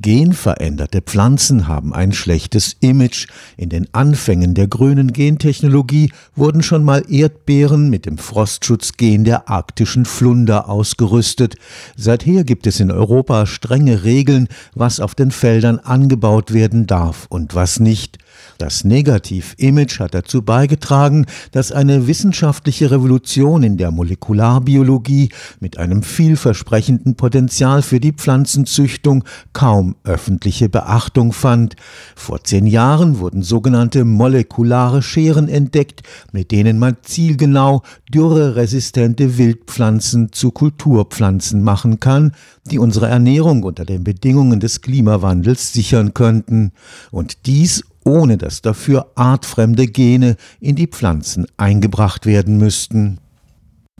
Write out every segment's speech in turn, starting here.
Genveränderte Pflanzen haben ein schlechtes Image. In den Anfängen der grünen Gentechnologie wurden schon mal Erdbeeren mit dem Frostschutzgen der arktischen Flunder ausgerüstet. Seither gibt es in Europa strenge Regeln, was auf den Feldern angebaut werden darf und was nicht. Das Negativ-Image hat dazu beigetragen, dass eine wissenschaftliche Revolution in der Molekularbiologie mit einem vielversprechenden Potenzial für die Pflanzenzüchtung kaum öffentliche Beachtung fand. Vor zehn Jahren wurden sogenannte molekulare Scheren entdeckt, mit denen man zielgenau dürreresistente Wildpflanzen zu Kulturpflanzen machen kann, die unsere Ernährung unter den Bedingungen des Klimawandels sichern könnten. Und dies ohne dass dafür artfremde Gene in die Pflanzen eingebracht werden müssten.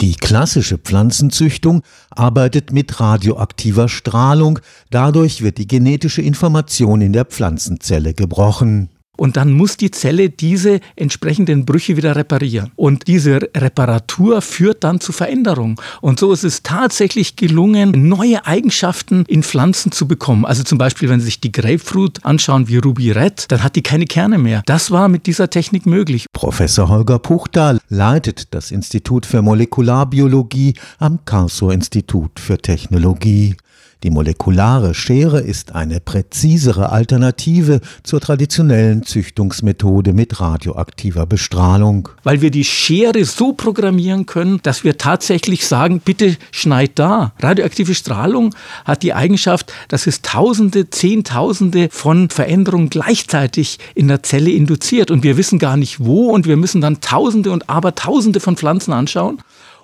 Die klassische Pflanzenzüchtung arbeitet mit radioaktiver Strahlung, dadurch wird die genetische Information in der Pflanzenzelle gebrochen und dann muss die Zelle diese entsprechenden Brüche wieder reparieren. Und diese Reparatur führt dann zu Veränderungen. Und so ist es tatsächlich gelungen, neue Eigenschaften in Pflanzen zu bekommen. Also zum Beispiel, wenn Sie sich die Grapefruit anschauen wie Ruby Red, dann hat die keine Kerne mehr. Das war mit dieser Technik möglich. Professor Holger Puchtal leitet das Institut für Molekularbiologie am Karlsruher Institut für Technologie. Die molekulare Schere ist eine präzisere Alternative zur traditionellen Züchtungsmethode mit radioaktiver Bestrahlung. Weil wir die Schere so programmieren können, dass wir tatsächlich sagen, bitte schneid da. Radioaktive Strahlung hat die Eigenschaft, dass es Tausende, Zehntausende von Veränderungen gleichzeitig in der Zelle induziert und wir wissen gar nicht wo und wir müssen dann Tausende und Abertausende von Pflanzen anschauen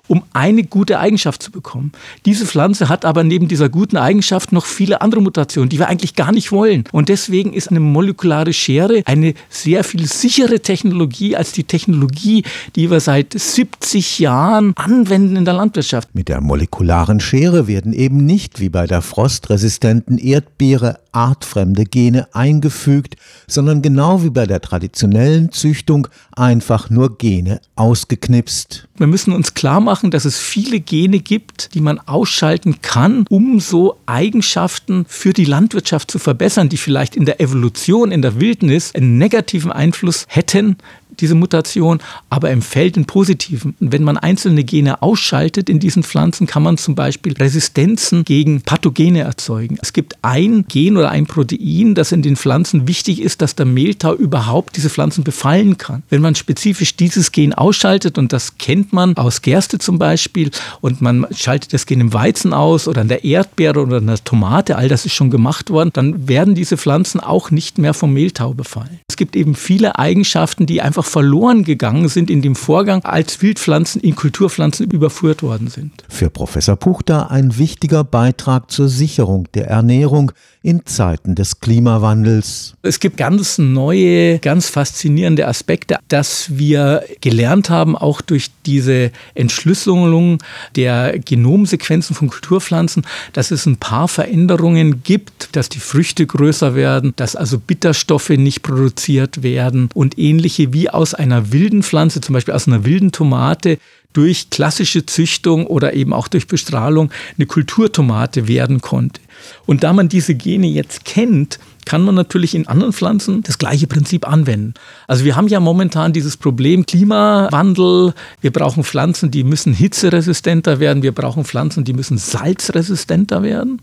um eine gute Eigenschaft zu bekommen. Diese Pflanze hat aber neben dieser guten Eigenschaft noch viele andere Mutationen, die wir eigentlich gar nicht wollen. Und deswegen ist eine molekulare Schere eine sehr viel sichere Technologie als die Technologie, die wir seit 70 Jahren anwenden in der Landwirtschaft. Mit der molekularen Schere werden eben nicht wie bei der frostresistenten Erdbeere artfremde Gene eingefügt, sondern genau wie bei der traditionellen Züchtung einfach nur Gene ausgeknipst. Wir müssen uns klar machen, dass es viele Gene gibt, die man ausschalten kann, um so Eigenschaften für die Landwirtschaft zu verbessern, die vielleicht in der Evolution, in der Wildnis einen negativen Einfluss hätten, diese Mutation, aber im Feld einen positiven. Und wenn man einzelne Gene ausschaltet in diesen Pflanzen, kann man zum Beispiel Resistenzen gegen Pathogene erzeugen. Es gibt ein Gen oder ein Protein, das in den Pflanzen wichtig ist, dass der Mehltau überhaupt diese Pflanzen befallen kann. Wenn man spezifisch dieses Gen ausschaltet, und das kennt man aus Gerste zum Beispiel, und man schaltet das Gen im Weizen aus oder in der Erdbeere oder in der Tomate, all das ist schon gemacht worden, dann werden diese Pflanzen auch nicht mehr vom Mehltau befallen. Es gibt eben viele Eigenschaften, die einfach verloren gegangen sind in dem Vorgang, als Wildpflanzen in Kulturpflanzen überführt worden sind. Für Professor Puchter ein wichtiger Beitrag zur Sicherung der Ernährung in Zeiten des Klimawandels. Es gibt ganz neue, ganz faszinierende Aspekte, dass wir gelernt haben, auch durch diese Entschlüsselung der Genomsequenzen von Kulturpflanzen, dass es ein paar Veränderungen gibt, dass die Früchte größer werden, dass also Bitterstoffe nicht produziert werden und ähnliche wie aus einer wilden Pflanze, zum Beispiel aus einer wilden Tomate, durch klassische Züchtung oder eben auch durch Bestrahlung eine Kulturtomate werden konnte. Und da man diese Gene jetzt kennt, kann man natürlich in anderen Pflanzen das gleiche Prinzip anwenden. Also wir haben ja momentan dieses Problem Klimawandel. Wir brauchen Pflanzen, die müssen hitzeresistenter werden. Wir brauchen Pflanzen, die müssen salzresistenter werden.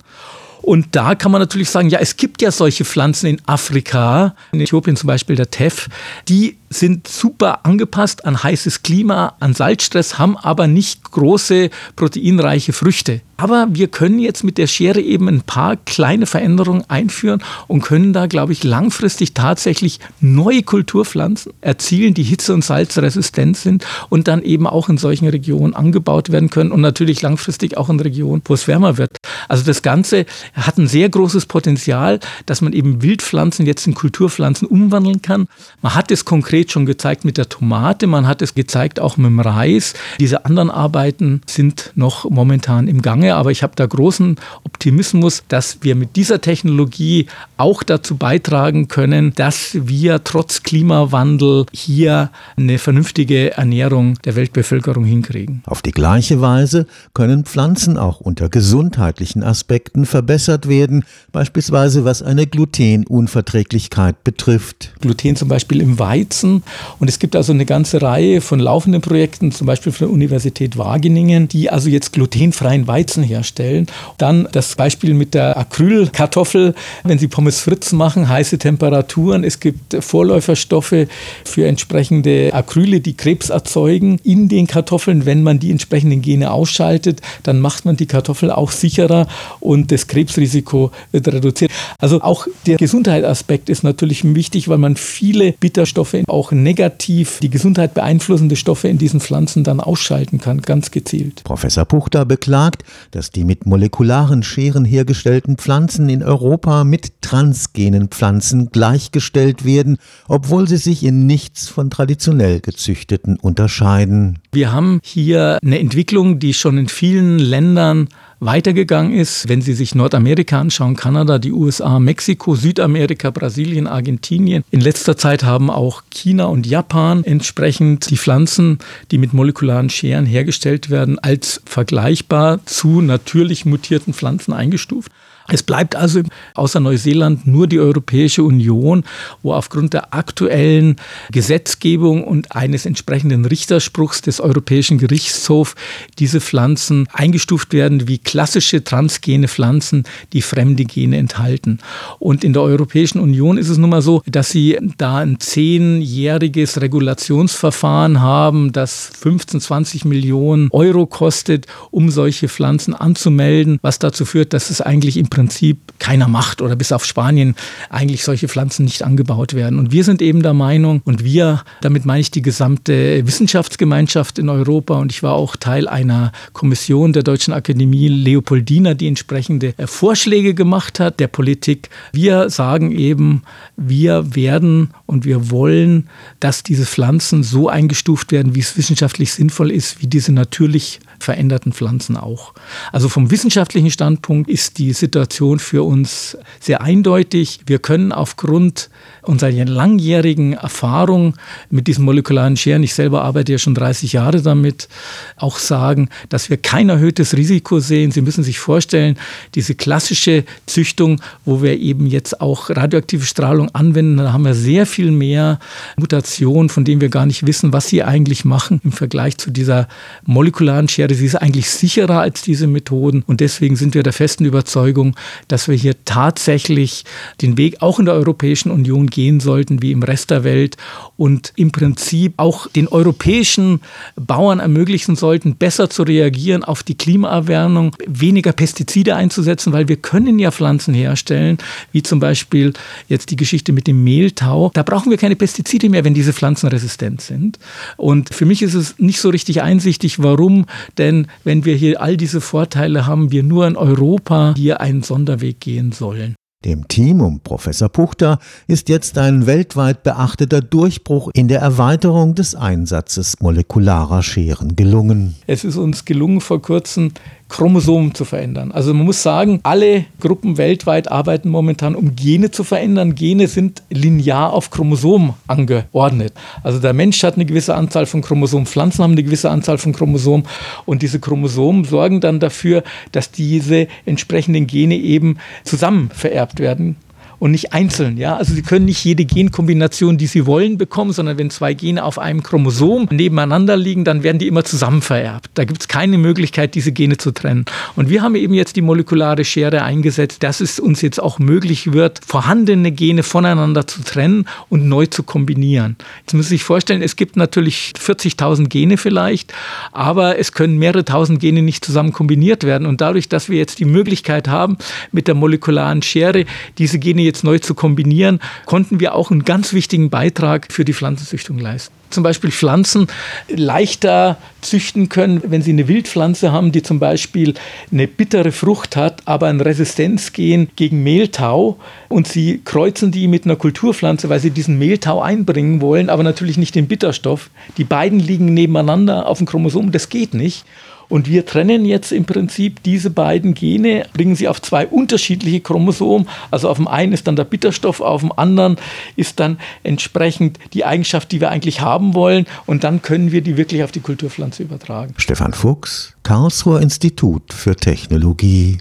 Und da kann man natürlich sagen, ja, es gibt ja solche Pflanzen in Afrika, in Äthiopien zum Beispiel der Teff, die sind super angepasst an heißes Klima, an Salzstress, haben aber nicht große proteinreiche Früchte. Aber wir können jetzt mit der Schere eben ein paar kleine Veränderungen einführen und können da, glaube ich, langfristig tatsächlich neue Kulturpflanzen erzielen, die hitze- und salzresistent sind und dann eben auch in solchen Regionen angebaut werden können und natürlich langfristig auch in Regionen, wo es wärmer wird. Also das Ganze hat ein sehr großes Potenzial, dass man eben Wildpflanzen jetzt in Kulturpflanzen umwandeln kann. Man hat es konkret konkret schon gezeigt mit der Tomate, man hat es gezeigt auch mit dem Reis. Diese anderen Arbeiten sind noch momentan im Gange, aber ich habe da großen Optimismus, dass wir mit dieser Technologie auch dazu beitragen können, dass wir trotz Klimawandel hier eine vernünftige Ernährung der Weltbevölkerung hinkriegen. Auf die gleiche Weise können Pflanzen auch unter gesundheitlichen Aspekten verbessert werden, beispielsweise was eine Glutenunverträglichkeit betrifft. Gluten zum Beispiel im Weizen und es gibt also eine ganze Reihe von laufenden Projekten, zum Beispiel von der Universität Wageningen, die also jetzt glutenfreien Weizen herstellen. Dann das Beispiel mit der Acrylkartoffel, wenn Sie Pommes frites machen, heiße Temperaturen. Es gibt Vorläuferstoffe für entsprechende Acryle, die Krebs erzeugen in den Kartoffeln. Wenn man die entsprechenden Gene ausschaltet, dann macht man die Kartoffel auch sicherer und das Krebsrisiko wird reduziert. Also auch der Gesundheitsaspekt ist natürlich wichtig, weil man viele Bitterstoffe, auch negativ die Gesundheit beeinflussende Stoffe in diesen Pflanzen dann ausschalten kann, ganz gezielt. Professor Puchter beklagt, dass die mit molekularen Scheren hergestellten Pflanzen in Europa mit transgenen Pflanzen gleichgestellt werden, obwohl sie sich in nichts von traditionell gezüchteten unterscheiden. Wir haben hier eine Entwicklung, die schon in vielen Ländern weitergegangen ist. Wenn Sie sich Nordamerika anschauen, Kanada, die USA, Mexiko, Südamerika, Brasilien, Argentinien. In letzter Zeit haben auch China und Japan entsprechend die Pflanzen, die mit molekularen Scheren hergestellt werden, als vergleichbar zu natürlich mutierten Pflanzen eingestuft. Es bleibt also außer Neuseeland nur die Europäische Union, wo aufgrund der aktuellen Gesetzgebung und eines entsprechenden Richterspruchs des Europäischen Gerichtshofs diese Pflanzen eingestuft werden wie klassische transgene Pflanzen, die fremde Gene enthalten. Und in der Europäischen Union ist es nun mal so, dass sie da ein zehnjähriges Regulationsverfahren haben, das 15, 20 Millionen Euro kostet, um solche Pflanzen anzumelden, was dazu führt, dass es eigentlich im Prinzip keiner macht oder bis auf Spanien eigentlich solche Pflanzen nicht angebaut werden. Und wir sind eben der Meinung, und wir, damit meine ich die gesamte Wissenschaftsgemeinschaft in Europa, und ich war auch Teil einer Kommission der Deutschen Akademie Leopoldina, die entsprechende Vorschläge gemacht hat der Politik. Wir sagen eben, wir werden und wir wollen, dass diese Pflanzen so eingestuft werden, wie es wissenschaftlich sinnvoll ist, wie diese natürlich veränderten Pflanzen auch. Also vom wissenschaftlichen Standpunkt ist die Situation für uns sehr eindeutig. Wir können aufgrund unserer langjährigen Erfahrung mit diesen molekularen Scheren, ich selber arbeite ja schon 30 Jahre damit, auch sagen, dass wir kein erhöhtes Risiko sehen. Sie müssen sich vorstellen, diese klassische Züchtung, wo wir eben jetzt auch radioaktive Strahlung anwenden, da haben wir sehr viel mehr Mutationen, von denen wir gar nicht wissen, was sie eigentlich machen im Vergleich zu dieser molekularen Schere sie ist eigentlich sicherer als diese Methoden. Und deswegen sind wir der festen Überzeugung, dass wir hier tatsächlich den Weg auch in der Europäischen Union gehen sollten, wie im Rest der Welt. Und im Prinzip auch den europäischen Bauern ermöglichen sollten, besser zu reagieren auf die Klimaerwärmung, weniger Pestizide einzusetzen, weil wir können ja Pflanzen herstellen, wie zum Beispiel jetzt die Geschichte mit dem Mehltau. Da brauchen wir keine Pestizide mehr, wenn diese Pflanzen resistent sind. Und für mich ist es nicht so richtig einsichtig, warum denn wenn wir hier all diese Vorteile haben, wir nur in Europa hier einen Sonderweg gehen sollen. Dem Team um Professor Puchter ist jetzt ein weltweit beachteter Durchbruch in der Erweiterung des Einsatzes molekularer Scheren gelungen. Es ist uns gelungen, vor kurzem Chromosomen zu verändern. Also man muss sagen, alle Gruppen weltweit arbeiten momentan, um Gene zu verändern. Gene sind linear auf Chromosomen angeordnet. Also der Mensch hat eine gewisse Anzahl von Chromosomen, Pflanzen haben eine gewisse Anzahl von Chromosomen und diese Chromosomen sorgen dann dafür, dass diese entsprechenden Gene eben zusammen vererbt werden und nicht einzeln. Ja? Also Sie können nicht jede Genkombination, die Sie wollen, bekommen, sondern wenn zwei Gene auf einem Chromosom nebeneinander liegen, dann werden die immer zusammen vererbt. Da gibt es keine Möglichkeit, diese Gene zu trennen. Und wir haben eben jetzt die molekulare Schere eingesetzt, dass es uns jetzt auch möglich wird, vorhandene Gene voneinander zu trennen und neu zu kombinieren. Jetzt müssen Sie sich vorstellen, es gibt natürlich 40.000 Gene vielleicht, aber es können mehrere tausend Gene nicht zusammen kombiniert werden. Und dadurch, dass wir jetzt die Möglichkeit haben, mit der molekularen Schere diese Gene jetzt jetzt neu zu kombinieren, konnten wir auch einen ganz wichtigen Beitrag für die Pflanzenzüchtung leisten zum Beispiel Pflanzen leichter züchten können, wenn sie eine Wildpflanze haben, die zum Beispiel eine bittere Frucht hat, aber ein Resistenzgen gegen Mehltau und sie kreuzen die mit einer Kulturpflanze, weil sie diesen Mehltau einbringen wollen, aber natürlich nicht den Bitterstoff. Die beiden liegen nebeneinander auf dem Chromosom, das geht nicht. Und wir trennen jetzt im Prinzip diese beiden Gene, bringen sie auf zwei unterschiedliche Chromosomen. Also auf dem einen ist dann der Bitterstoff, auf dem anderen ist dann entsprechend die Eigenschaft, die wir eigentlich haben wollen. Und dann können wir die wirklich auf die Kulturpflanze übertragen. Stefan Fuchs, Karlsruher Institut für Technologie.